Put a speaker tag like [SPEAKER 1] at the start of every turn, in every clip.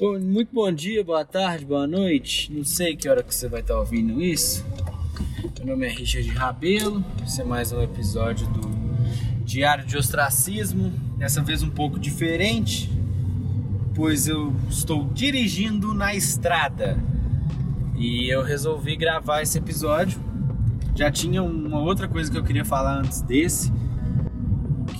[SPEAKER 1] Bom, muito bom dia, boa tarde, boa noite. Não sei que hora que você vai estar ouvindo isso. Meu nome é Richard Rabelo. Esse é mais um episódio do Diário de Ostracismo. Dessa vez um pouco diferente, pois eu estou dirigindo na estrada. E eu resolvi gravar esse episódio. Já tinha uma outra coisa que eu queria falar antes desse,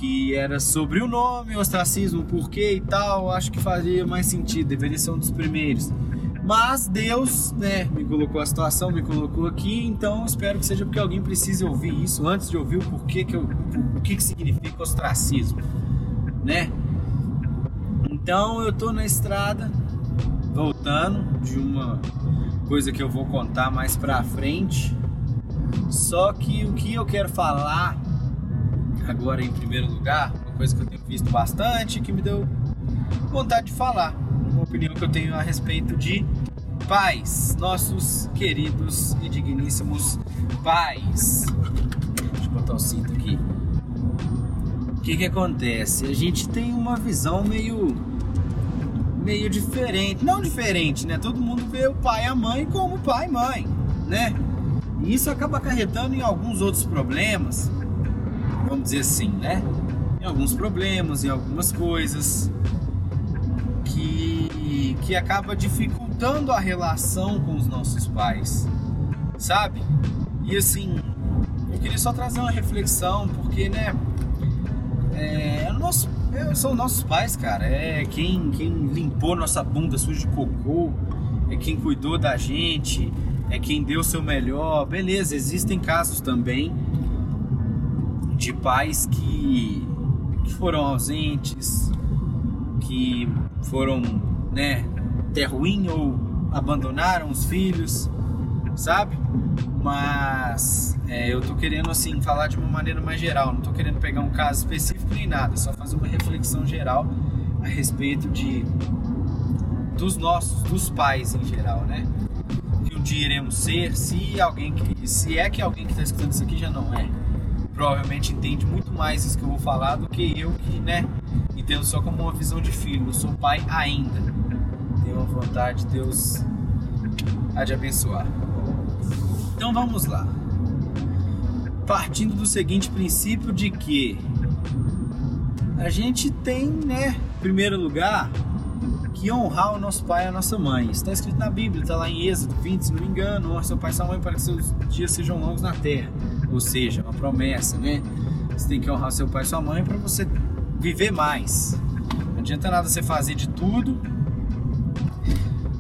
[SPEAKER 1] que era sobre o nome, ostracismo, porquê e tal, acho que fazia mais sentido, deveria ser um dos primeiros. Mas Deus, né, me colocou a situação, me colocou aqui, então espero que seja porque alguém precise ouvir isso antes de ouvir o porquê que eu, o que que significa ostracismo, né? Então eu tô na estrada voltando de uma coisa que eu vou contar mais pra frente. Só que o que eu quero falar agora em primeiro lugar, uma coisa que eu tenho visto bastante, que me deu vontade de falar, uma opinião que eu tenho a respeito de pais, nossos queridos e digníssimos pais. Deixa eu botar o cinto aqui. O que que acontece? A gente tem uma visão meio meio diferente, não diferente, né? Todo mundo vê o pai e a mãe como pai e mãe, né? E isso acaba acarretando em alguns outros problemas, vamos dizer assim, né? Em alguns problemas, em algumas coisas que, que acaba dificultando a relação com os nossos pais, sabe? E assim, eu queria só trazer uma reflexão, porque, né? É, é nosso, é, são nossos pais, cara. É quem, quem limpou nossa bunda suja de cocô, é quem cuidou da gente, é quem deu o seu melhor. Beleza, existem casos também de pais que, que foram ausentes, que foram, né, ter ruim ou abandonaram os filhos, sabe? Mas é, eu tô querendo assim falar de uma maneira mais geral, não tô querendo pegar um caso específico nem nada, só fazer uma reflexão geral a respeito de dos nossos, dos pais em geral, né? Que um dia iremos ser, se alguém que, se é que alguém que está escutando isso aqui já não é, provavelmente entende muito mais isso que eu vou falar do que eu que, né, entendo só como uma visão de filho, não sou pai ainda. Tenho uma vontade, Deus há de abençoar. Então vamos lá. Partindo do seguinte princípio de que a gente tem, né, em primeiro lugar, que honrar o nosso pai e a nossa mãe. Está escrito na Bíblia, está lá em Êxodo 20, se não me engano, honra seu pai e sua mãe para que seus dias sejam longos na terra ou seja, promessa, né? Você tem que honrar seu pai e sua mãe para você viver mais. Não adianta nada você fazer de tudo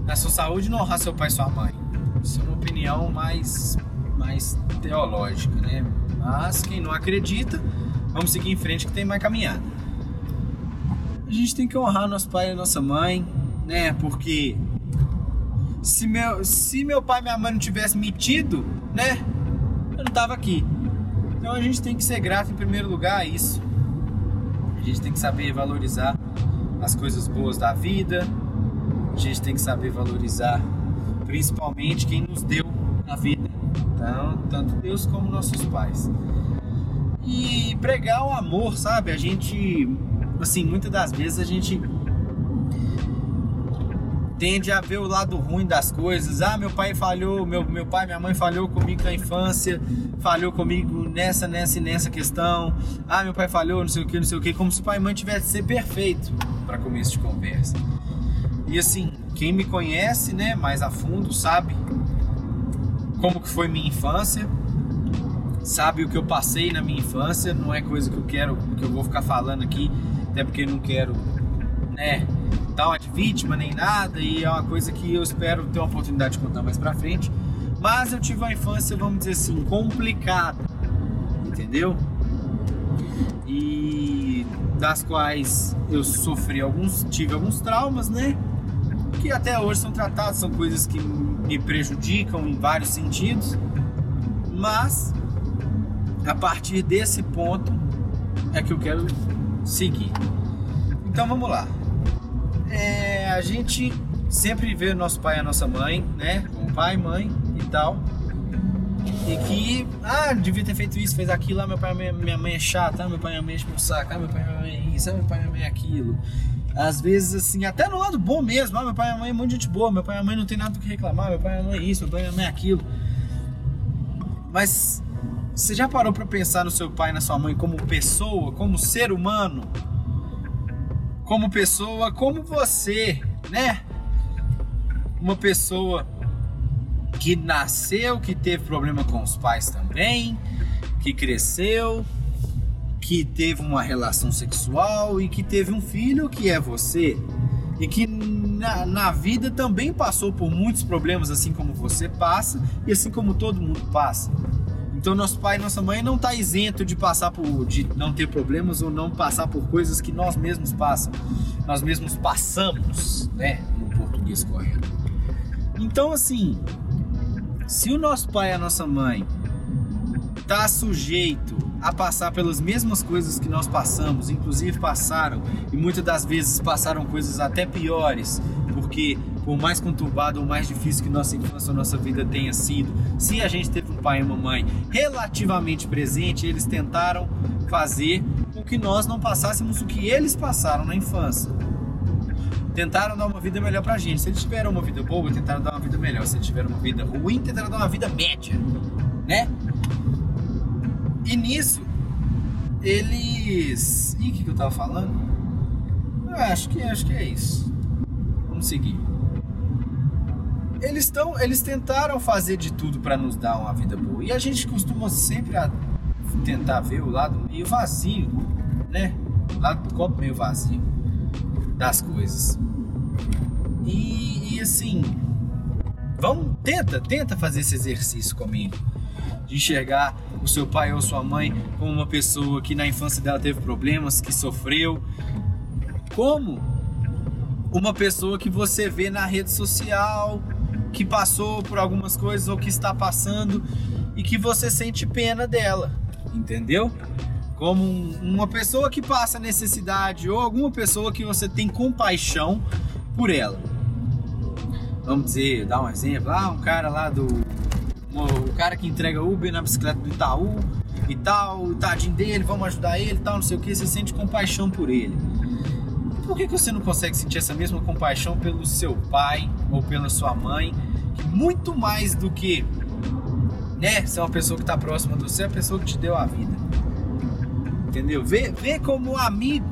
[SPEAKER 1] na sua saúde não honrar seu pai e sua mãe. Isso é uma opinião mais, mais teológica, né? Mas quem não acredita, vamos seguir em frente que tem mais caminhada. A gente tem que honrar nosso pai e nossa mãe, né? Porque se meu, se meu pai e minha mãe não tivessem metido, né? eu não estava aqui. Então a gente tem que ser grato em primeiro lugar a isso. A gente tem que saber valorizar as coisas boas da vida. A gente tem que saber valorizar principalmente quem nos deu a vida. Então, tanto Deus como nossos pais. E pregar o amor, sabe? A gente, assim, muitas das vezes a gente tende a ver o lado ruim das coisas. Ah, meu pai falhou, meu, meu pai, minha mãe falhou comigo na infância, falhou comigo nessa, nessa e nessa questão. Ah, meu pai falhou, não sei o que, não sei o que, como se pai e mãe tivesse ser perfeito para começo de conversa. E assim, quem me conhece, né, mais a fundo, sabe como que foi minha infância, sabe o que eu passei na minha infância, não é coisa que eu quero, que eu vou ficar falando aqui, até porque não quero, né, tal de vítima nem nada, e é uma coisa que eu espero ter uma oportunidade de contar mais pra frente. Mas eu tive uma infância, vamos dizer assim, complicada, entendeu? E das quais eu sofri alguns, tive alguns traumas, né? Que até hoje são tratados, são coisas que me prejudicam em vários sentidos, mas a partir desse ponto é que eu quero seguir. Então vamos lá é, a gente sempre vê nosso pai e a nossa mãe, né? Pai, mãe e tal. E que, ah, devia ter feito isso, fez aquilo, ah, meu pai minha, minha mãe é chata, ah, meu pai e minha mãe é o saco, ah, meu pai e minha mãe é isso, ah, meu pai e minha mãe é aquilo. às vezes, assim, até no lado bom mesmo. Ah, meu pai e minha mãe é muito gente boa, meu pai e minha mãe não tem nada do que reclamar, meu pai e minha mãe é isso, meu pai e minha mãe é aquilo. Mas você já parou para pensar no seu pai e na sua mãe como pessoa, como ser humano? Como pessoa, como você, né? Uma pessoa que nasceu, que teve problema com os pais também, que cresceu, que teve uma relação sexual e que teve um filho que é você. E que na, na vida também passou por muitos problemas, assim como você passa e assim como todo mundo passa. Então nosso pai e nossa mãe não está isento de passar por, de não ter problemas ou não passar por coisas que nós mesmos passamos, nós mesmos passamos, né, no português correto. Então assim, se o nosso pai e a nossa mãe tá sujeito a passar pelas mesmas coisas que nós passamos, inclusive passaram e muitas das vezes passaram coisas até piores, porque por mais conturbado ou mais difícil que nossa infância ou nossa vida tenha sido, se a gente pai e uma mãe relativamente presente, eles tentaram fazer com que nós não passássemos o que eles passaram na infância. Tentaram dar uma vida melhor pra gente. Se eles tiveram uma vida boa, tentaram dar uma vida melhor. Se eles tiveram uma vida ruim, tentaram dar uma vida média, né? E nisso, eles. Ih, o que, que eu tava falando? Eu acho que acho que é isso. Vamos seguir. Eles estão, eles tentaram fazer de tudo para nos dar uma vida boa. E a gente costuma sempre tentar ver o lado meio vazio, né? O lado do copo meio vazio das coisas. E, e assim, vamos tenta, tenta fazer esse exercício comigo de enxergar o seu pai ou sua mãe como uma pessoa que na infância dela teve problemas, que sofreu, como uma pessoa que você vê na rede social, que passou por algumas coisas ou que está passando e que você sente pena dela, entendeu? Como uma pessoa que passa necessidade ou alguma pessoa que você tem compaixão por ela. Vamos dizer, dar um exemplo, ah, um cara lá do o cara que entrega Uber na bicicleta do Itaú e tal, o tadinho dele, vamos ajudar ele e tal, não sei o que, você sente compaixão por ele. Por que, você não consegue sentir essa mesma compaixão pelo seu pai ou pela sua mãe? Que muito mais do que né, ser uma pessoa que está próxima de você, é a pessoa que te deu a vida. Entendeu? Vê, vê como amigo.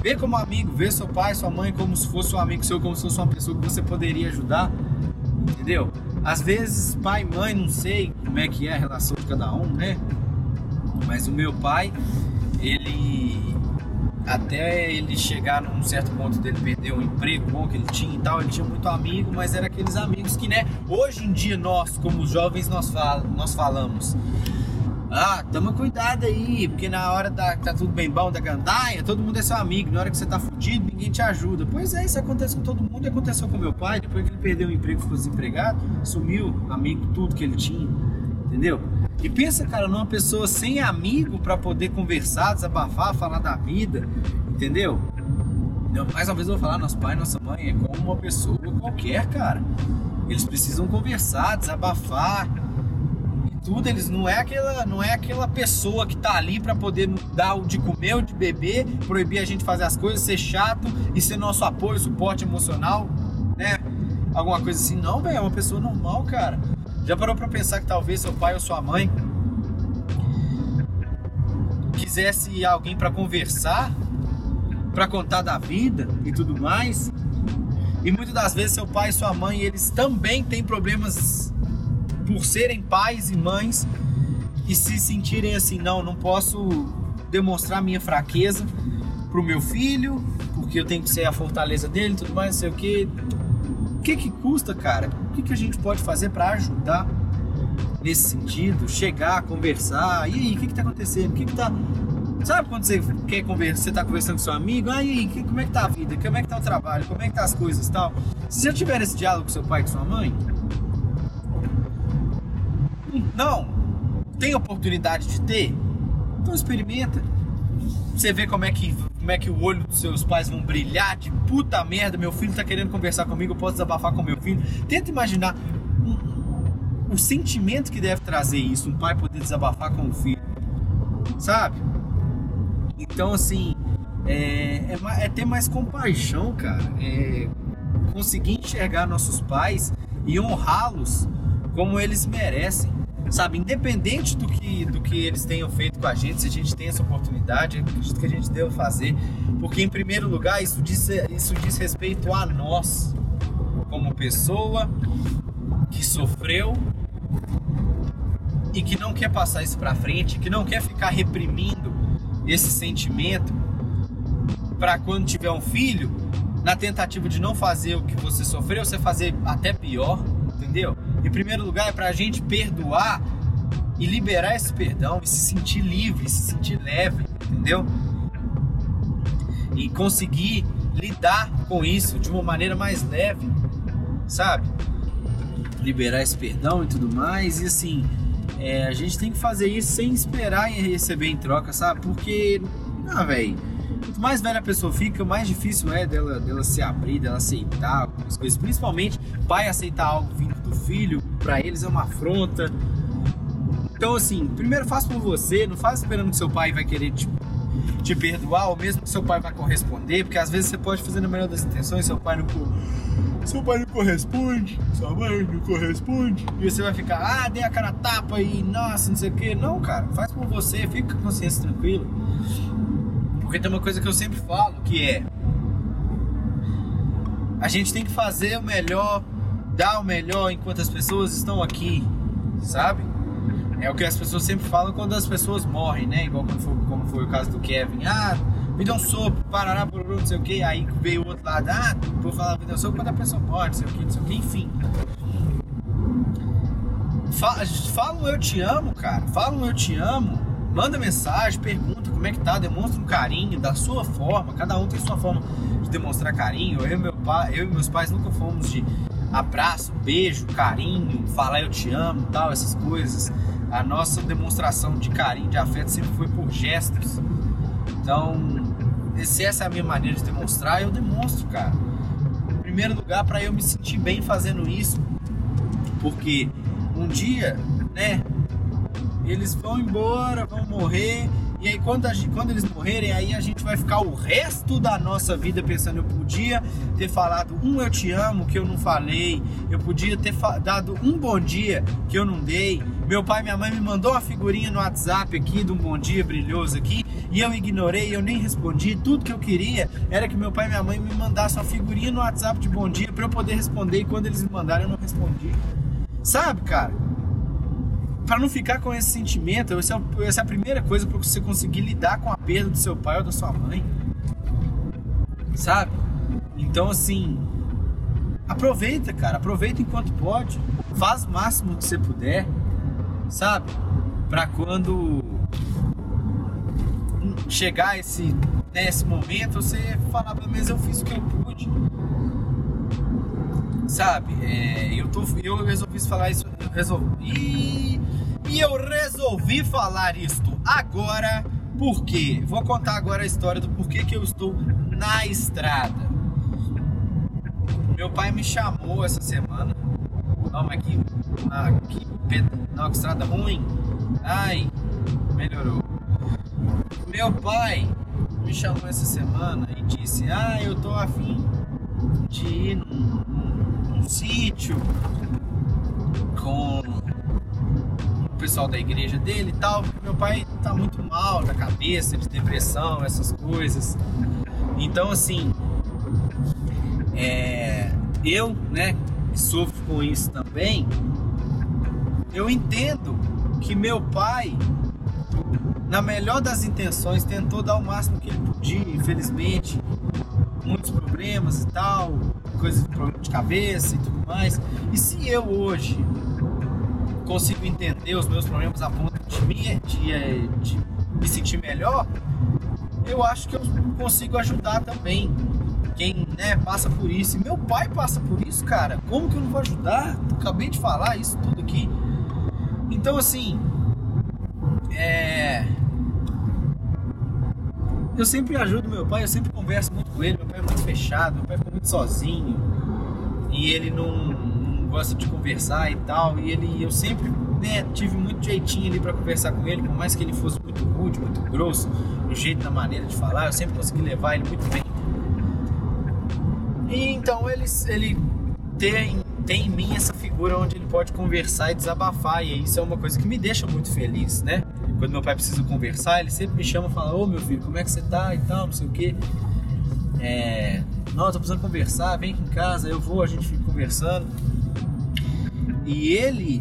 [SPEAKER 1] Vê como amigo, vê seu pai, sua mãe como se fosse um amigo seu, como se fosse uma pessoa que você poderia ajudar. Entendeu? Às vezes, pai e mãe, não sei como é que é a relação de cada um, né? Mas o meu pai, ele até ele chegar num certo ponto dele perder o emprego bom que ele tinha e tal, ele tinha muito amigo, mas era aqueles amigos que, né, hoje em dia nós, como jovens, nós, fal nós falamos ah, toma cuidado aí, porque na hora da, que tá tudo bem bom da gandaia, todo mundo é seu amigo. Na hora que você tá fudido, ninguém te ajuda. Pois é, isso acontece com todo mundo aconteceu com meu pai. Depois que ele perdeu o emprego, ficou desempregado, sumiu, amigo, tudo que ele tinha. Entendeu? E pensa, cara, numa pessoa sem amigo para poder conversar, desabafar, falar da vida, entendeu? Mais uma vez eu vou falar, nosso pai, nossa mãe é como uma pessoa qualquer, cara. Eles precisam conversar, desabafar, tudo, eles não é aquela, não é aquela pessoa que tá ali para poder dar o de comer, o de beber, proibir a gente fazer as coisas, ser chato e ser nosso apoio, suporte emocional, né? Alguma coisa assim. Não, velho, é uma pessoa normal, cara. Já parou para pensar que talvez seu pai ou sua mãe quisesse alguém para conversar, para contar da vida e tudo mais? E muitas das vezes seu pai e sua mãe, eles também têm problemas por serem pais e mães e se sentirem assim, não, não posso demonstrar minha fraqueza pro meu filho, porque eu tenho que ser a fortaleza dele, tudo mais, não sei o que. O que que custa, cara? O que que a gente pode fazer para ajudar nesse sentido? Chegar, conversar, e aí, o que que tá acontecendo? O que que tá Sabe quando você quer conversar, você tá conversando com seu amigo, ah, aí, que, como é que tá a vida? Como é que tá o trabalho? Como é que tá as coisas tal? Se já tiver esse diálogo com seu pai e com sua mãe, não, tem oportunidade de ter? Então experimenta. Você vê como é que como é que o olho dos seus pais vão brilhar de puta merda, meu filho tá querendo conversar comigo, eu posso desabafar com meu filho. Tenta imaginar o sentimento que deve trazer isso, um pai poder desabafar com o filho. Sabe? Então assim, é, é, é ter mais compaixão, cara. É conseguir enxergar nossos pais e honrá-los como eles merecem. Sabe, independente do que, do que eles tenham feito com a gente, se a gente tem essa oportunidade, acredito que a gente deva fazer, porque em primeiro lugar isso diz, isso diz respeito a nós, como pessoa que sofreu e que não quer passar isso para frente, que não quer ficar reprimindo esse sentimento para quando tiver um filho, na tentativa de não fazer o que você sofreu, você fazer até pior, entendeu? Em primeiro lugar, é para a gente perdoar e liberar esse perdão e se sentir livre, se sentir leve, entendeu? E conseguir lidar com isso de uma maneira mais leve, sabe? Liberar esse perdão e tudo mais. E assim, é, a gente tem que fazer isso sem esperar em receber em troca, sabe? Porque, ah, velho Quanto mais velha a pessoa fica, mais difícil é dela, dela se abrir, dela aceitar algumas coisas. Principalmente, pai aceitar algo vindo filho, para eles é uma afronta. Então, assim, primeiro faça por você, não faça esperando que seu pai vai querer te, te perdoar, ou mesmo que seu pai vai corresponder, porque às vezes você pode fazer na melhor das intenções, seu pai não seu pai não corresponde, sua mãe não corresponde, e você vai ficar, ah, dei a cara tapa e nossa, não sei o que. Não, cara, faz por você, fica com a consciência tranquila. Porque tem uma coisa que eu sempre falo, que é a gente tem que fazer o melhor, dar o melhor enquanto as pessoas estão aqui, sabe? É o que as pessoas sempre falam quando as pessoas morrem, né? Igual como foi, como foi o caso do Kevin. Ah, me deu um sopro, parará, pororô, não sei o que. Aí veio o outro lado, ah, vou falar, me deu um sopro quando a pessoa morre, não sei o que, não sei o que, enfim. Fala, fala um eu te amo, cara. Fala um eu te amo. Manda mensagem, pergunta como é que tá, demonstra um carinho da sua forma. Cada um tem sua forma de demonstrar carinho. Eu e, meu pai, eu e meus pais nunca fomos de abraço, beijo, carinho, falar eu te amo, tal, essas coisas. A nossa demonstração de carinho, de afeto sempre foi por gestos. Então, se essa é a minha maneira de demonstrar, eu demonstro, cara. Em primeiro lugar, para eu me sentir bem fazendo isso, porque um dia, né, eles vão embora, vão morrer e aí quando, a, quando eles morrerem, aí a gente vai ficar o resto da nossa vida pensando, eu podia ter falado um eu te amo que eu não falei, eu podia ter dado um bom dia que eu não dei. Meu pai e minha mãe me mandou uma figurinha no WhatsApp aqui de um bom dia brilhoso aqui e eu ignorei, eu nem respondi. Tudo que eu queria era que meu pai e minha mãe me mandassem uma figurinha no WhatsApp de bom dia para eu poder responder e quando eles me mandaram eu não respondi. Sabe, cara? Para não ficar com esse sentimento, essa é, essa é a primeira coisa para você conseguir lidar com a perda do seu pai ou da sua mãe. Sabe? Então, assim, aproveita, cara, aproveita enquanto pode, faz o máximo que você puder, sabe? Para quando chegar esse nesse momento você falar menos eu fiz o que eu pude sabe é, eu tô eu resolvi falar isso eu resolvi e eu resolvi falar isto agora porque vou contar agora a história do porquê que eu estou na estrada. Meu pai me chamou essa semana. Não, mas que, ah, que, não, que estrada ruim. Ai, melhorou. Meu pai me chamou essa semana e disse: Ah, eu tô afim de ir num, num, num sítio com pessoal da igreja dele e tal. Meu pai tá muito mal da cabeça, de depressão, essas coisas. Então, assim, é, eu, né, sofro com isso também, eu entendo que meu pai, na melhor das intenções, tentou dar o máximo que ele podia, infelizmente, muitos problemas e tal, coisas de problema de cabeça e tudo mais. E se eu hoje consigo entender os meus problemas a ponto de me, de, é, de me sentir melhor, eu acho que eu consigo ajudar também quem né, passa por isso. E meu pai passa por isso, cara. Como que eu não vou ajudar? Acabei de falar isso tudo aqui. Então, assim, é. Eu sempre ajudo meu pai, eu sempre converso muito com ele. Meu pai é muito fechado, meu pai ficou muito sozinho. E ele não, gosta de conversar e tal. E ele, eu sempre né, tive muito jeitinho ali para conversar com ele, por mais que ele fosse muito rude, muito grosso, no jeito, na maneira de falar, eu sempre consegui levar ele muito bem. E então ele, ele tem, tem em mim essa figura onde ele pode conversar e desabafar, e isso é uma coisa que me deixa muito feliz, né? Quando meu pai precisa conversar, ele sempre me chama e fala: Ô meu filho, como é que você tá e tal, não sei o quê. É, não, tô precisando conversar, vem aqui em casa, eu vou, a gente fica conversando. E ele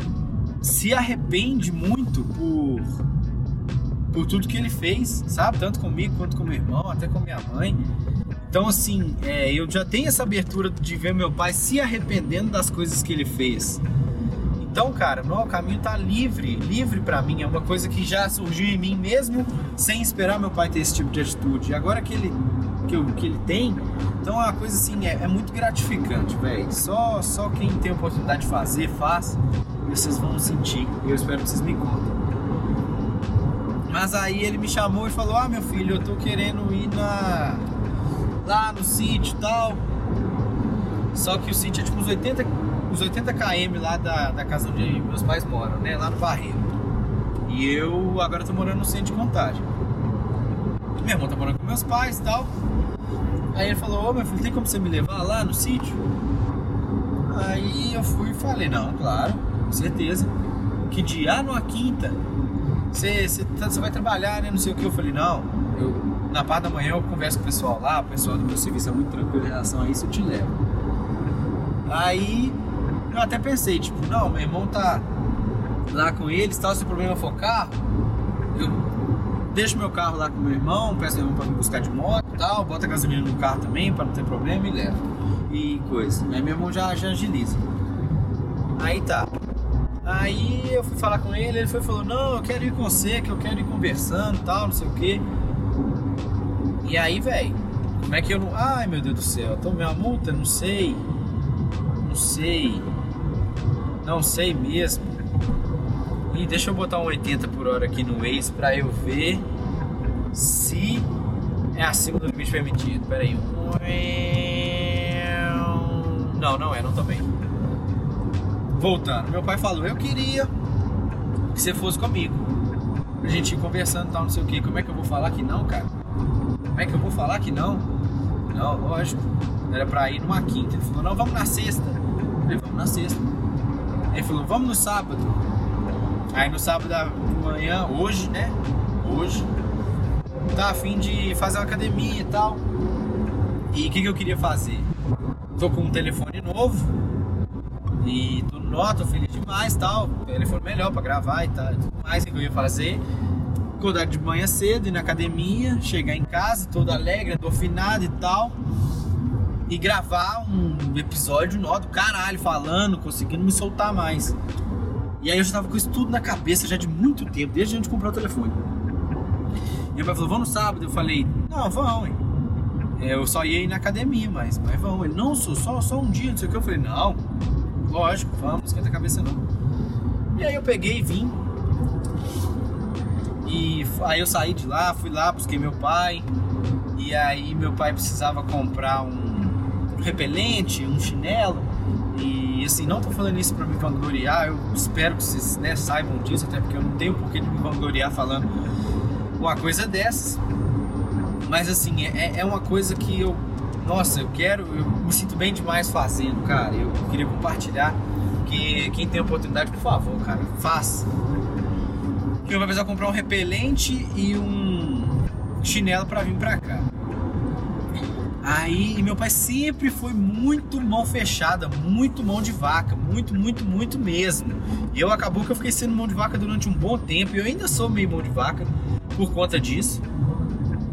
[SPEAKER 1] se arrepende muito por por tudo que ele fez, sabe? Tanto comigo quanto com meu irmão, até com minha mãe. Então, assim, é, eu já tenho essa abertura de ver meu pai se arrependendo das coisas que ele fez. Então, cara, não, o caminho tá livre, livre para mim. É uma coisa que já surgiu em mim mesmo sem esperar meu pai ter esse tipo de atitude. E agora que ele que, eu, que ele tem, então é uma coisa assim, é, é muito gratificante, velho. Só, só quem tem a oportunidade de fazer, faz. E vocês vão sentir. Eu espero que vocês me contem. Mas aí ele me chamou e falou: Ah, meu filho, eu tô querendo ir na lá no sítio e tal. Só que o sítio é tipo uns 80, uns 80 km lá da, da casa onde meus pais moram, né? Lá no Barreiro. E eu agora tô morando no centro de contagem. Meu irmão tá morando com meus pais e tal. Aí ele falou, ô oh, meu filho, tem como você me levar lá no sítio? Aí eu fui e falei, não, claro, com certeza. Que dia? Ah, numa quinta. Você, tá, vai trabalhar, né? Não sei o que. Eu falei, não, eu, na parte da manhã eu converso com o pessoal lá, o pessoal do meu serviço é muito tranquilo em relação a isso, eu te levo. Aí eu até pensei, tipo, não, meu irmão tá lá com eles, tal, se o problema for carro, eu deixo meu carro lá com meu irmão, peço meu irmão pra me buscar de moto e tal, bota gasolina no carro também pra não ter problema e levo. E coisa. Aí meu irmão já, já agiliza. Aí tá. Aí eu fui falar com ele, ele foi falou, não, eu quero ir com você, que eu quero ir conversando e tal, não sei o que. E aí, velho, como é que eu não. Ai meu Deus do céu, tomei uma multa? Não sei. Não sei. Não sei mesmo. E deixa eu botar um 80 por hora aqui no Waze pra eu ver se é acima do limite permitido. Pera aí. Não, não é, não tô bem. Voltando, meu pai falou, eu queria que você fosse comigo. Pra gente ir conversando e tal, não sei o que. Como é que eu vou falar que não, cara? Como é que eu vou falar que não? Não, lógico. Era pra ir numa quinta. Ele falou, não, vamos na sexta. Eu falei, vamos na sexta. Ele falou, vamos no sábado. Aí no sábado da manhã, hoje, né? Hoje, tá a fim de fazer uma academia e tal. E o que, que eu queria fazer? Tô com um telefone novo e tô, no tô feliz demais tal. Telefone melhor pra gravar e tal. Tudo mais que eu ia fazer. Acordar de manhã cedo, ir na academia, chegar em casa todo alegre, endorfinado e tal. E gravar um episódio nó do caralho, falando, conseguindo me soltar mais. E aí eu já tava com isso tudo na cabeça já de muito tempo, desde a gente comprou o telefone. E meu pai falou, vamos no sábado. Eu falei, não, vão, hein. Eu só ia ir na academia, mas, mas vão. Ele, não, sou só, só um dia, não sei o que. Eu falei, não, lógico, vamos, esquenta a cabeça não. E aí eu peguei e vim. E aí eu saí de lá, fui lá, busquei meu pai. E aí meu pai precisava comprar um repelente, um chinelo. E assim, não tô falando isso para me vangloriar, eu espero que vocês né, saibam disso, até porque eu não tenho porquê de me vangloriar falando uma coisa dessas. Mas assim, é, é uma coisa que eu, nossa, eu quero, eu me sinto bem demais fazendo, cara. Eu queria compartilhar que quem tem oportunidade, por favor, cara, faça. Eu vou precisar comprar um repelente e um chinelo para vir pra. Aí meu pai sempre foi muito mão fechada, muito mão de vaca, muito, muito, muito mesmo. E eu acabou que eu fiquei sendo mão de vaca durante um bom tempo. E eu ainda sou meio mão de vaca por conta disso.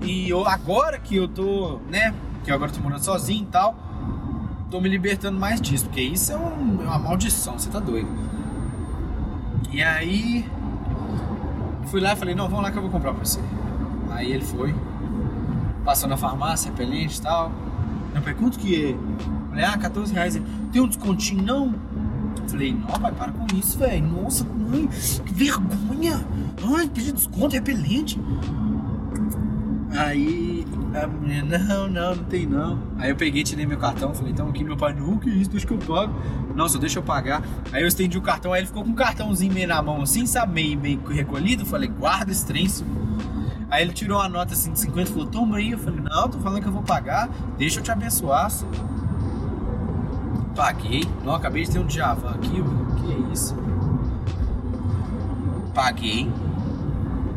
[SPEAKER 1] E eu, agora que eu tô, né? Que eu agora tô morando sozinho e tal, tô me libertando mais disso, porque isso é, um, é uma maldição, você tá doido. E aí fui lá e falei, não, vamos lá que eu vou comprar pra você. Aí ele foi, passou na farmácia, repelente e tal. Eu falei, quanto que é? Falei, ah, 14 reais. Tem um descontinho não? Falei, não, pai, para com isso, velho. Nossa, mãe, que vergonha. Ai, pedir desconto, repelente. Aí A menina, não, não, não tem não. Aí eu peguei, tirei meu cartão, falei, então aqui meu pai, não, que isso, deixa que eu pago. Nossa, deixa eu pagar. Aí eu estendi o cartão, aí ele ficou com um cartãozinho meio na mão, assim, sabe, meio, meio recolhido. Falei, guarda esse trem. Aí ele tirou uma nota assim de 50 e falou, toma aí. Eu falei, não, tô falando que eu vou pagar, deixa eu te abençoar. Paguei. Não, acabei de ter um Djavan aqui, que é isso? Paguei.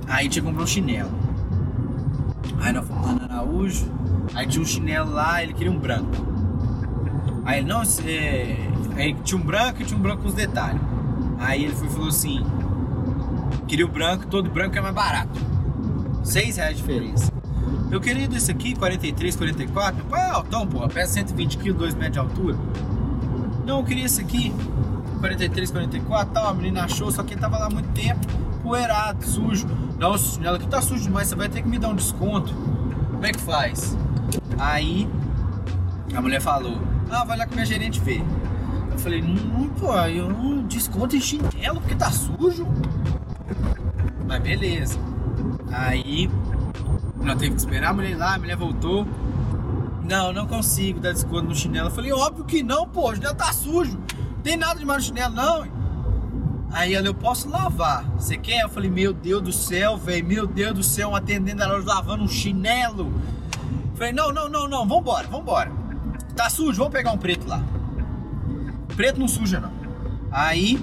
[SPEAKER 1] Aí tinha que comprar um chinelo. Aí nós fomos lá no Araújo. Aí tinha um chinelo lá, ele queria um branco. Aí ele, não, você. Aí tinha um branco e tinha um branco com os detalhes. Aí ele foi, falou assim: queria o branco, todo branco é mais barato. 6 reais de diferença. Eu queria desse aqui, 43, 44. Meu pai é altão, pô, pesa 120 kg, 2 metros de altura. Não, eu queria esse aqui, 43, 44, tal. A menina achou, só que ele tava lá muito tempo, poeirado, sujo. Não, ela aqui tá sujo demais, você vai ter que me dar um desconto. Como é que faz? Aí a mulher falou: Ah, vai lá que minha gerente vê. Eu falei: Não, pô, eu não desconto em chinelo porque tá sujo. Mas beleza. Aí nós teve que esperar a mulher lá, a mulher voltou. Não, não consigo dar desconto no chinelo. Eu falei, óbvio que não, pô, o chinelo tá sujo. Não tem nada de mais no chinelo, não. Aí ela, eu posso lavar. Você quer? Eu falei, meu Deus do céu, velho, meu Deus do céu, um atendente da loja lavando um chinelo. Eu falei, não, não, não, não, vambora, vambora. Tá sujo, vamos pegar um preto lá. Preto não suja, não. Aí,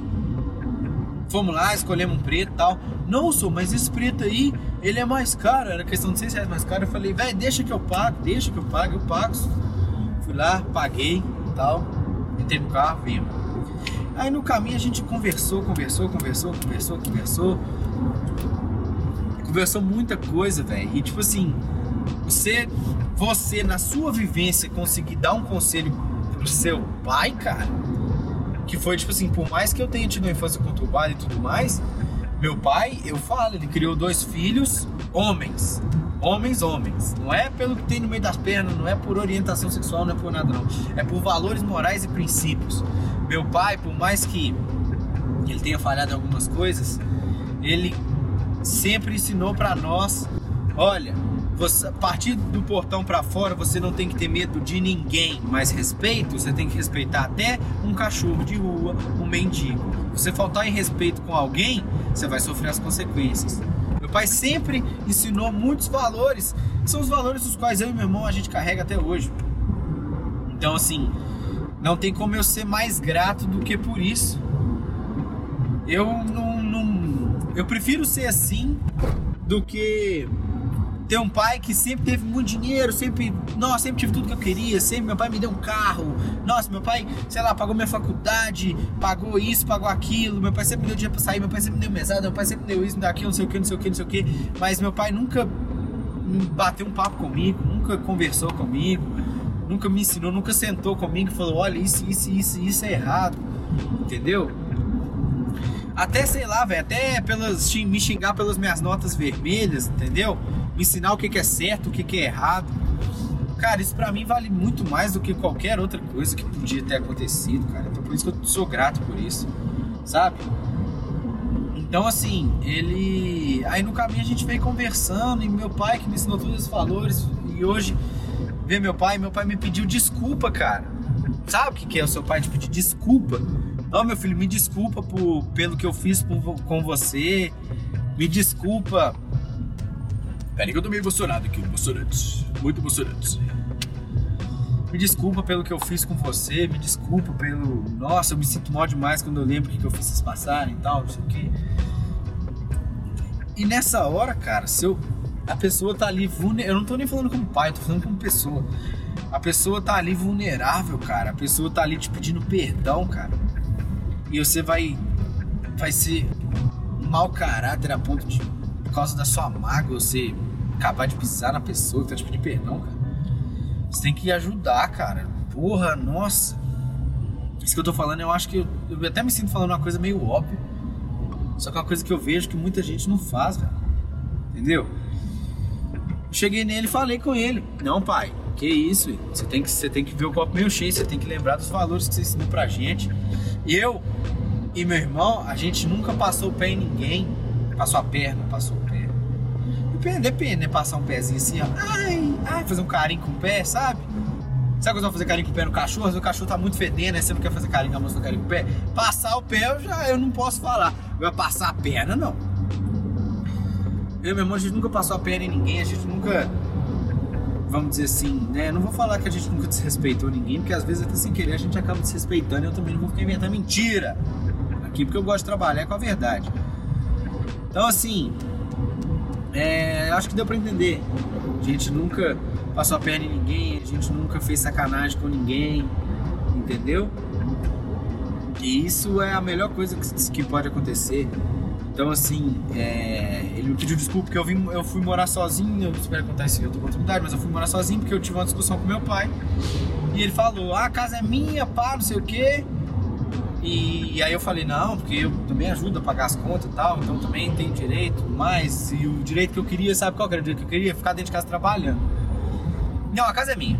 [SPEAKER 1] fomos lá, escolhemos um preto e tal. Não, sou, mas esse preto aí, ele é mais caro. Era questão de 6 reais mais caro. Eu falei, velho, deixa que eu pago, deixa que eu pago, eu pago. Fui lá, paguei e tal. Entrei no carro, vimos. Aí no caminho a gente conversou, conversou, conversou, conversou, conversou. Conversou muita coisa, velho. E tipo assim, você, você na sua vivência conseguir dar um conselho pro seu pai, cara, que foi tipo assim, por mais que eu tenha tido uma infância conturbada e tudo mais, meu pai, eu falo, ele criou dois filhos homens. Homens, homens. Não é pelo que tem no meio das pernas, não é por orientação sexual, não é por nada, não. É por valores morais e princípios. Meu pai, por mais que ele tenha falhado em algumas coisas, ele sempre ensinou para nós: olha, você, a partir do portão para fora, você não tem que ter medo de ninguém, mas respeito, você tem que respeitar até um cachorro de rua, um mendigo. Você faltar em respeito com alguém, você vai sofrer as consequências. Meu pai sempre ensinou muitos valores, são os valores dos quais eu e meu irmão a gente carrega até hoje. Então, assim, não tem como eu ser mais grato do que por isso. Eu não, não eu prefiro ser assim do que ter um pai que sempre teve muito dinheiro, sempre, nossa, sempre tive tudo que eu queria, sempre meu pai me deu um carro, nossa, meu pai, sei lá, pagou minha faculdade, pagou isso, pagou aquilo, meu pai sempre me deu dinheiro pra sair, meu pai sempre me deu mesada, meu pai sempre me deu isso, me deu aquilo, não sei o que, não sei o que, não sei o que, mas meu pai nunca bateu um papo comigo, nunca conversou comigo, nunca me ensinou, nunca sentou comigo e falou, olha, isso, isso, isso, isso é errado, entendeu? Até, sei lá, velho, até pelas, me xingar pelas minhas notas vermelhas, entendeu? Me ensinar o que, é certo, o que, que é errado. Cara, isso pra mim vale muito mais do que qualquer outra coisa que podia ter acontecido, cara. Então por isso que eu sou grato por isso, sabe? Então assim, ele. Aí no caminho a gente veio conversando e meu pai que me ensinou todos esses valores. E hoje, ver meu pai, meu pai me pediu desculpa, cara. Sabe o que é o seu pai te pedir desculpa? Não, meu filho, me desculpa por, pelo que eu fiz por, com você. Me desculpa. Peraí que eu tô meio emocionado aqui, emocionante. Muito emocionante. Me desculpa pelo que eu fiz com você, me desculpa pelo. Nossa, eu me sinto mal demais quando eu lembro o que eu fiz vocês passarem e tal, não sei o quê. E nessa hora, cara, se eu. A pessoa tá ali vulnerável. Eu não tô nem falando como pai, eu tô falando como pessoa. A pessoa tá ali vulnerável, cara. A pessoa tá ali te pedindo perdão, cara e você vai vai ser mau caráter a ponto de por causa da sua mágoa você acabar de pisar na pessoa que tá te pedindo perdão, cara. Você tem que ajudar, cara. Porra, nossa. Isso que eu tô falando, eu acho que eu, eu até me sinto falando uma coisa meio óbvia. Só que é uma coisa que eu vejo que muita gente não faz, velho. Entendeu? Cheguei nele e falei com ele. Não, pai, que isso? Você tem que, você tem que ver o copo meio cheio, você tem que lembrar dos valores que você ensinou pra gente. Eu e meu irmão, a gente nunca passou o pé em ninguém. Passou a perna, passou. Depende, depende, né? Passar um pezinho assim, ó. Ai, ai, fazer um carinho com o pé, sabe? Sabe quando você vai fazer carinho com o pé no cachorro? O cachorro tá muito fedendo, né? Você não quer fazer carinho com a moça carinho com o pé? Passar o pé eu já eu não posso falar. Agora passar a perna, não. Eu e meu irmão, a gente nunca passou a perna em ninguém, a gente nunca. Vamos dizer assim, né? Não vou falar que a gente nunca desrespeitou ninguém, porque às vezes até sem querer a gente acaba desrespeitando e eu também não vou ficar inventando mentira aqui, porque eu gosto de trabalhar com a verdade. Então, assim, é, acho que deu pra entender. A gente nunca passou a perna em ninguém, a gente nunca fez sacanagem com ninguém, entendeu? E isso é a melhor coisa que, que pode acontecer. Então, assim, é, ele me pediu desculpa porque eu, vim, eu fui morar sozinho. Eu espero contar isso em outra oportunidade, mas eu fui morar sozinho porque eu tive uma discussão com meu pai. E ele falou: ah, a casa é minha, pá, não sei o quê. E, e, aí eu falei, não, porque eu também ajudo a pagar as contas e tal, então também tenho direito, mas e o direito que eu queria, sabe qual era o direito que eu queria? Ficar dentro de casa trabalhando. Não, a casa é minha.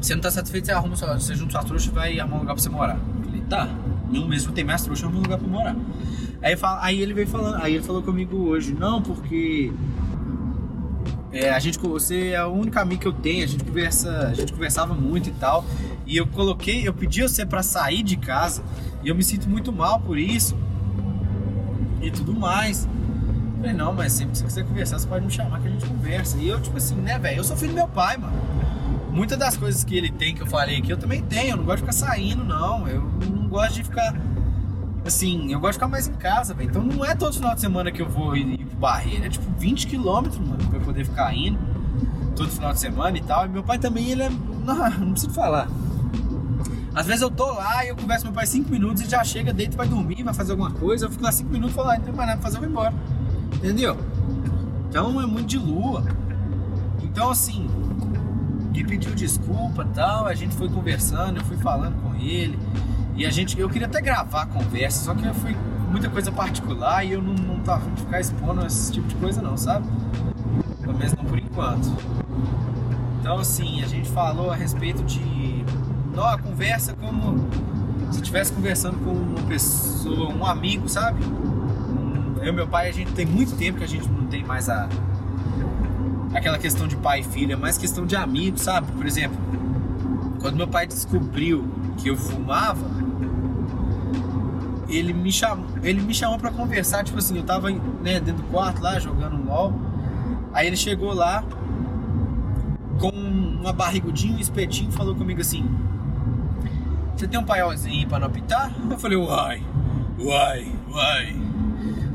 [SPEAKER 1] Você não tá satisfeito, você arruma sua, você junta suas trouxas e vai arrumar um lugar pra você morar. Eu falei, tá, não mesmo tem mais trouxa, arruma um lugar pra morar. Aí, aí ele veio falando, aí ele falou comigo hoje, não, porque é, a gente, você é o único amigo que eu tenho, a gente conversa, a gente conversava muito e tal. E eu coloquei, eu pedi você para sair de casa e eu me sinto muito mal por isso e tudo mais. Eu falei, não, mas sempre que você quiser conversar, você pode me chamar que a gente conversa. E eu, tipo assim, né, velho, eu sou filho do meu pai, mano. Muitas das coisas que ele tem, que eu falei aqui, eu também tenho. Eu não gosto de ficar saindo, não. Eu não gosto de ficar. Assim, eu gosto de ficar mais em casa, velho. Então não é todo final de semana que eu vou ir, ir pro barreiro. É tipo 20 quilômetros, mano, pra eu poder ficar indo todo final de semana e tal. E meu pai também, ele é. Não, não preciso falar. Às vezes eu tô lá e eu converso com meu pai 5 minutos e já chega, deita, vai dormir, vai fazer alguma coisa. Eu fico lá 5 minutos e falo, ah, não tem mais nada pra fazer, eu vou embora. Entendeu? Então é muito de lua. Então assim, ele pediu desculpa tal, a gente foi conversando, eu fui falando com ele. E a gente, eu queria até gravar a conversa, só que foi muita coisa particular e eu não, não tava de ficar expondo esse tipo de coisa não, sabe? Pelo menos não por enquanto. Então assim, a gente falou a respeito de não, a conversa como se estivesse conversando com uma pessoa, um amigo, sabe? Eu e meu pai, a gente tem muito tempo que a gente não tem mais a aquela questão de pai e filho, é mais questão de amigo, sabe? Por exemplo, quando meu pai descobriu que eu fumava, ele me chamou, ele me chamou para conversar, tipo assim, eu tava né, dentro do quarto lá jogando um LOL. Aí ele chegou lá com uma barrigudinha, um espetinho, falou comigo assim: você tem um paiolzinho pra não apitar? Eu falei, uai, uai, uai.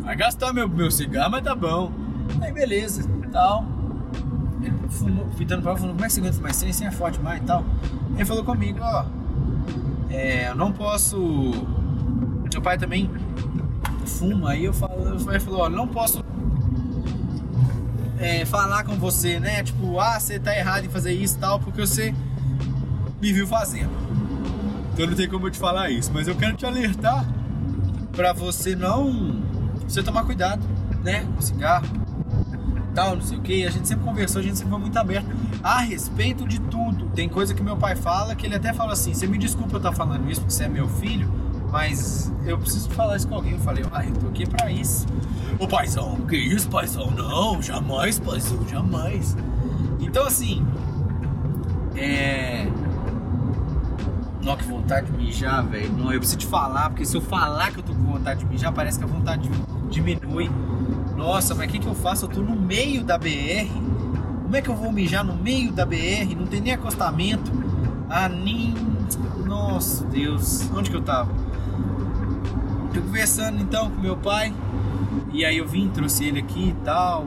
[SPEAKER 1] Vai gastar meu, meu cigarro, mas tá bom. Aí beleza, tal. Ele fumou, pitando pra falou, como é que você aguenta mais sem, sem é forte mais e tal. Ele falou comigo, ó. É, eu não posso. Meu pai também fuma, aí eu falo, ele falou, ó, não posso é, falar com você, né? Tipo, ah, você tá errado em fazer isso e tal, porque você me viu fazendo. Então não tem como eu te falar isso, mas eu quero te alertar para você não você tomar cuidado, né, com cigarro, tal, não sei o que. A gente sempre conversou, a gente sempre foi muito aberto a respeito de tudo. Tem coisa que meu pai fala que ele até fala assim: "Você me desculpa eu estar falando isso porque você é meu filho, mas eu preciso falar isso com alguém". Eu falei: "Ah, eu tô aqui para isso". Ô paizão, que isso, paizão? Não, jamais, paizão, jamais. Então assim, é nó, que vontade de mijar, velho. Não, eu preciso te falar, porque se eu falar que eu tô com vontade de mijar, parece que a vontade diminui. Nossa, mas o que, que eu faço? Eu tô no meio da BR. Como é que eu vou mijar no meio da BR? Não tem nem acostamento. Ah, nem. Nossa, Deus. Onde que eu tava? Eu conversando então com meu pai. E aí eu vim, trouxe ele aqui e tal.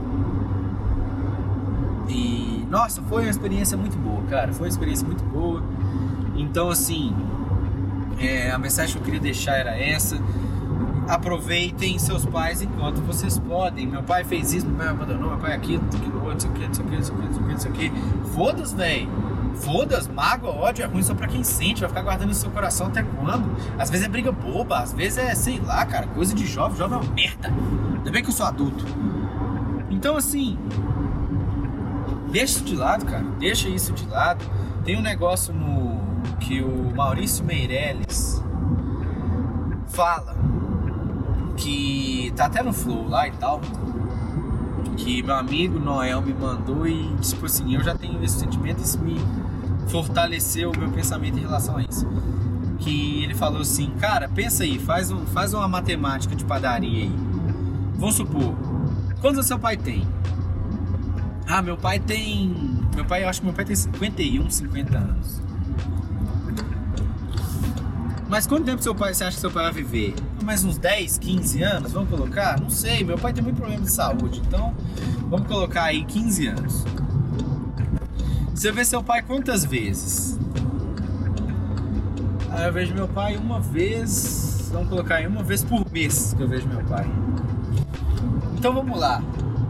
[SPEAKER 1] E. Nossa, foi uma experiência muito boa, cara. Foi uma experiência muito boa então, assim, é, a mensagem que eu queria deixar era essa. Aproveitem seus pais enquanto vocês podem. Meu pai fez isso, meu pai abandonou, meu pai aquilo, aquilo outro, isso aqui, isso aqui, isso aqui, isso aqui, Foda-se, velho. Foda-se, mágoa, ódio é ruim só pra quem sente, vai ficar guardando no seu coração até quando? Às vezes é briga boba, às vezes é, sei lá, cara, coisa de jovem, jovem é uma merda. Ainda bem que eu sou adulto. Então, assim, deixa isso de lado, cara, deixa isso de lado. Tem um negócio no que o Maurício Meirelles fala que tá até no flow lá e tal que meu amigo Noel me mandou e, tipo assim, eu já tenho esse sentimento isso me fortaleceu o meu pensamento em relação a isso. Que ele falou assim, cara, pensa aí, faz, um, faz uma matemática de padaria aí. Vamos supor, quantos seu pai tem? Ah, meu pai tem. Meu pai, eu acho que meu pai tem 51, 50 anos. Mas quanto tempo seu pai, você acha que seu pai vai viver? Mais uns 10, 15 anos, vamos colocar? Não sei, meu pai tem muito problema de saúde, então vamos colocar aí 15 anos. Você vê seu pai quantas vezes? Ah, eu vejo meu pai uma vez, vamos colocar aí uma vez por mês que eu vejo meu pai. Então vamos lá.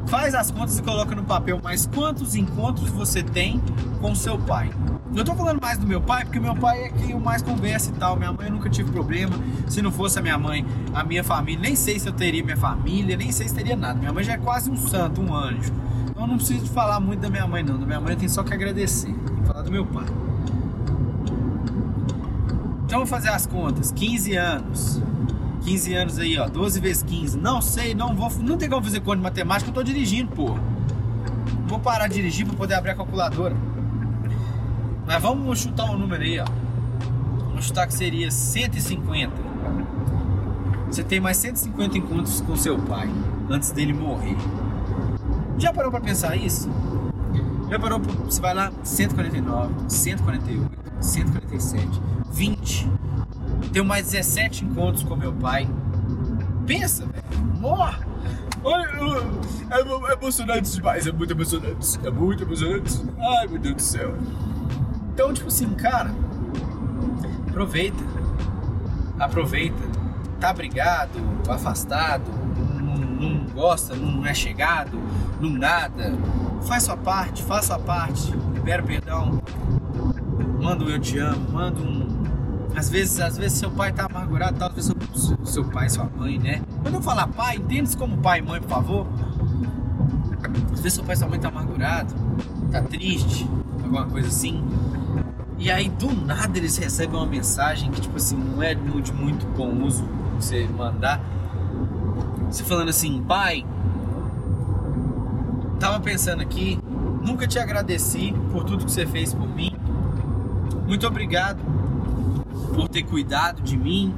[SPEAKER 1] Faz as contas e coloca no papel mais quantos encontros você tem com seu pai. Eu tô falando mais do meu pai, porque meu pai é quem eu mais conversa e tal. Minha mãe eu nunca tive problema. Se não fosse a minha mãe, a minha família, nem sei se eu teria minha família, nem sei se teria nada. Minha mãe já é quase um santo, um anjo. Então eu não preciso falar muito da minha mãe, não. Da minha mãe eu tenho só que agradecer. Que falar do meu pai. Então vou fazer as contas. 15 anos. 15 anos aí, ó. 12 vezes 15. Não sei, não vou. Não tem como fazer conta de matemática, eu tô dirigindo, pô. Vou parar de dirigir pra poder abrir a calculadora. Mas vamos chutar um número aí, ó. Vamos chutar que seria 150. Você tem mais 150 encontros com seu pai antes dele morrer. Já parou para pensar isso? Já parou? Você vai lá 149, 148, 147, 20. Tenho mais 17 encontros com meu pai. Pensa, velho. É, é emocionante demais, é muito emocionante. É muito emocionante. Ai, meu Deus do céu. Então, tipo assim, cara, aproveita. Aproveita. Tá brigado, afastado, não, não gosta, não é chegado, não nada. Faz sua parte, faz sua parte. Libera perdão. Manda um eu te amo, manda um. Às vezes, às vezes seu pai tá amargurado, talvez seu, seu pai, sua mãe, né? Quando eu falar pai, entenda-se como pai e mãe, por favor. Às vezes seu pai sua mãe tá amargurado, tá triste, alguma coisa assim. E aí do nada eles recebem uma mensagem que tipo assim, não é de muito bom uso você mandar. Você falando assim, pai, tava pensando aqui, nunca te agradeci por tudo que você fez por mim. Muito obrigado por ter cuidado de mim,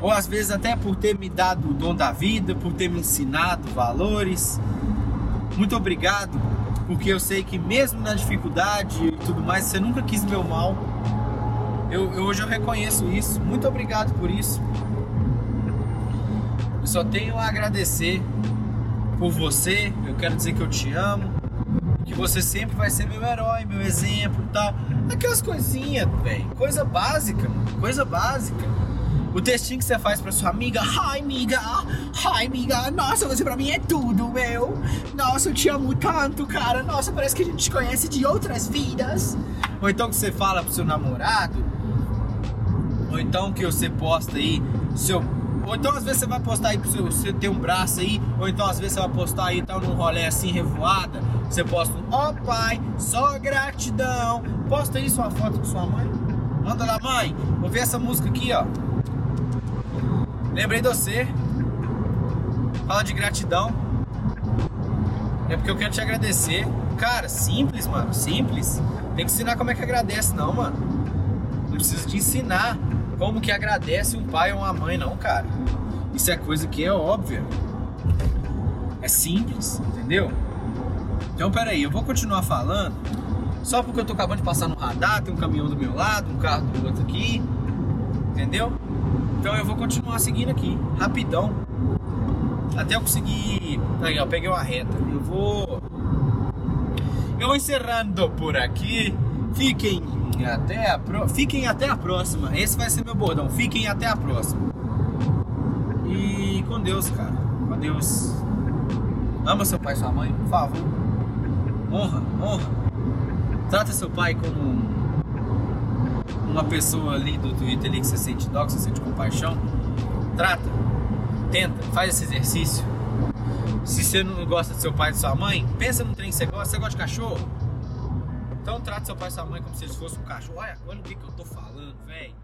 [SPEAKER 1] ou às vezes até por ter me dado o dom da vida, por ter me ensinado valores. Muito obrigado porque eu sei que mesmo na dificuldade e tudo mais, você nunca quis meu mal. Eu, eu, hoje eu reconheço isso. Muito obrigado por isso. Eu só tenho a agradecer por você. Eu quero dizer que eu te amo. Você sempre vai ser meu herói, meu exemplo, tal. Aquelas coisinhas, velho. Coisa básica, coisa básica. O textinho que você faz pra sua amiga, ai amiga, ai amiga, nossa, você pra mim é tudo, meu. Nossa, eu te amo tanto, cara. Nossa, parece que a gente te conhece de outras vidas. Ou então que você fala pro seu namorado, ou então que você posta aí, seu. Ou então às vezes você vai postar aí pro seu, você ter um braço aí, ou então às vezes você vai postar aí tal num rolê assim revoada, você posta ó oh, pai, só gratidão. Posta aí sua foto com sua mãe. Manda lá, mãe, vou ver essa música aqui, ó. Lembrei de você. Fala de gratidão. É porque eu quero te agradecer. Cara, simples, mano. Simples. Tem que ensinar como é que agradece, não, mano. Não precisa te ensinar como que agradece um pai ou uma mãe, não, cara. Isso é coisa que é óbvia. É simples, entendeu? Então, peraí, eu vou continuar falando. Só porque eu tô acabando de passar no radar, tem um caminhão do meu lado, um carro do outro aqui. Entendeu? Então eu vou continuar seguindo aqui, rapidão. Até eu conseguir. Aí, ó, peguei uma reta. Eu vou. Eu vou encerrando por aqui. Fiquem até a, pro... Fiquem até a próxima. Esse vai ser meu bordão. Fiquem até a próxima. E com Deus, cara. Com Deus. Ama seu pai e sua mãe, por favor. Honra, honra. Trata seu pai como uma pessoa ali do Twitter ali que você sente dó, que você sente compaixão, trata, tenta, faz esse exercício. Se você não gosta de seu pai e sua mãe, pensa no trem que você gosta. Você gosta de cachorro? Então trata seu pai e sua mãe como se eles fossem um cachorro. Olha, olha o que, que eu tô falando, velho.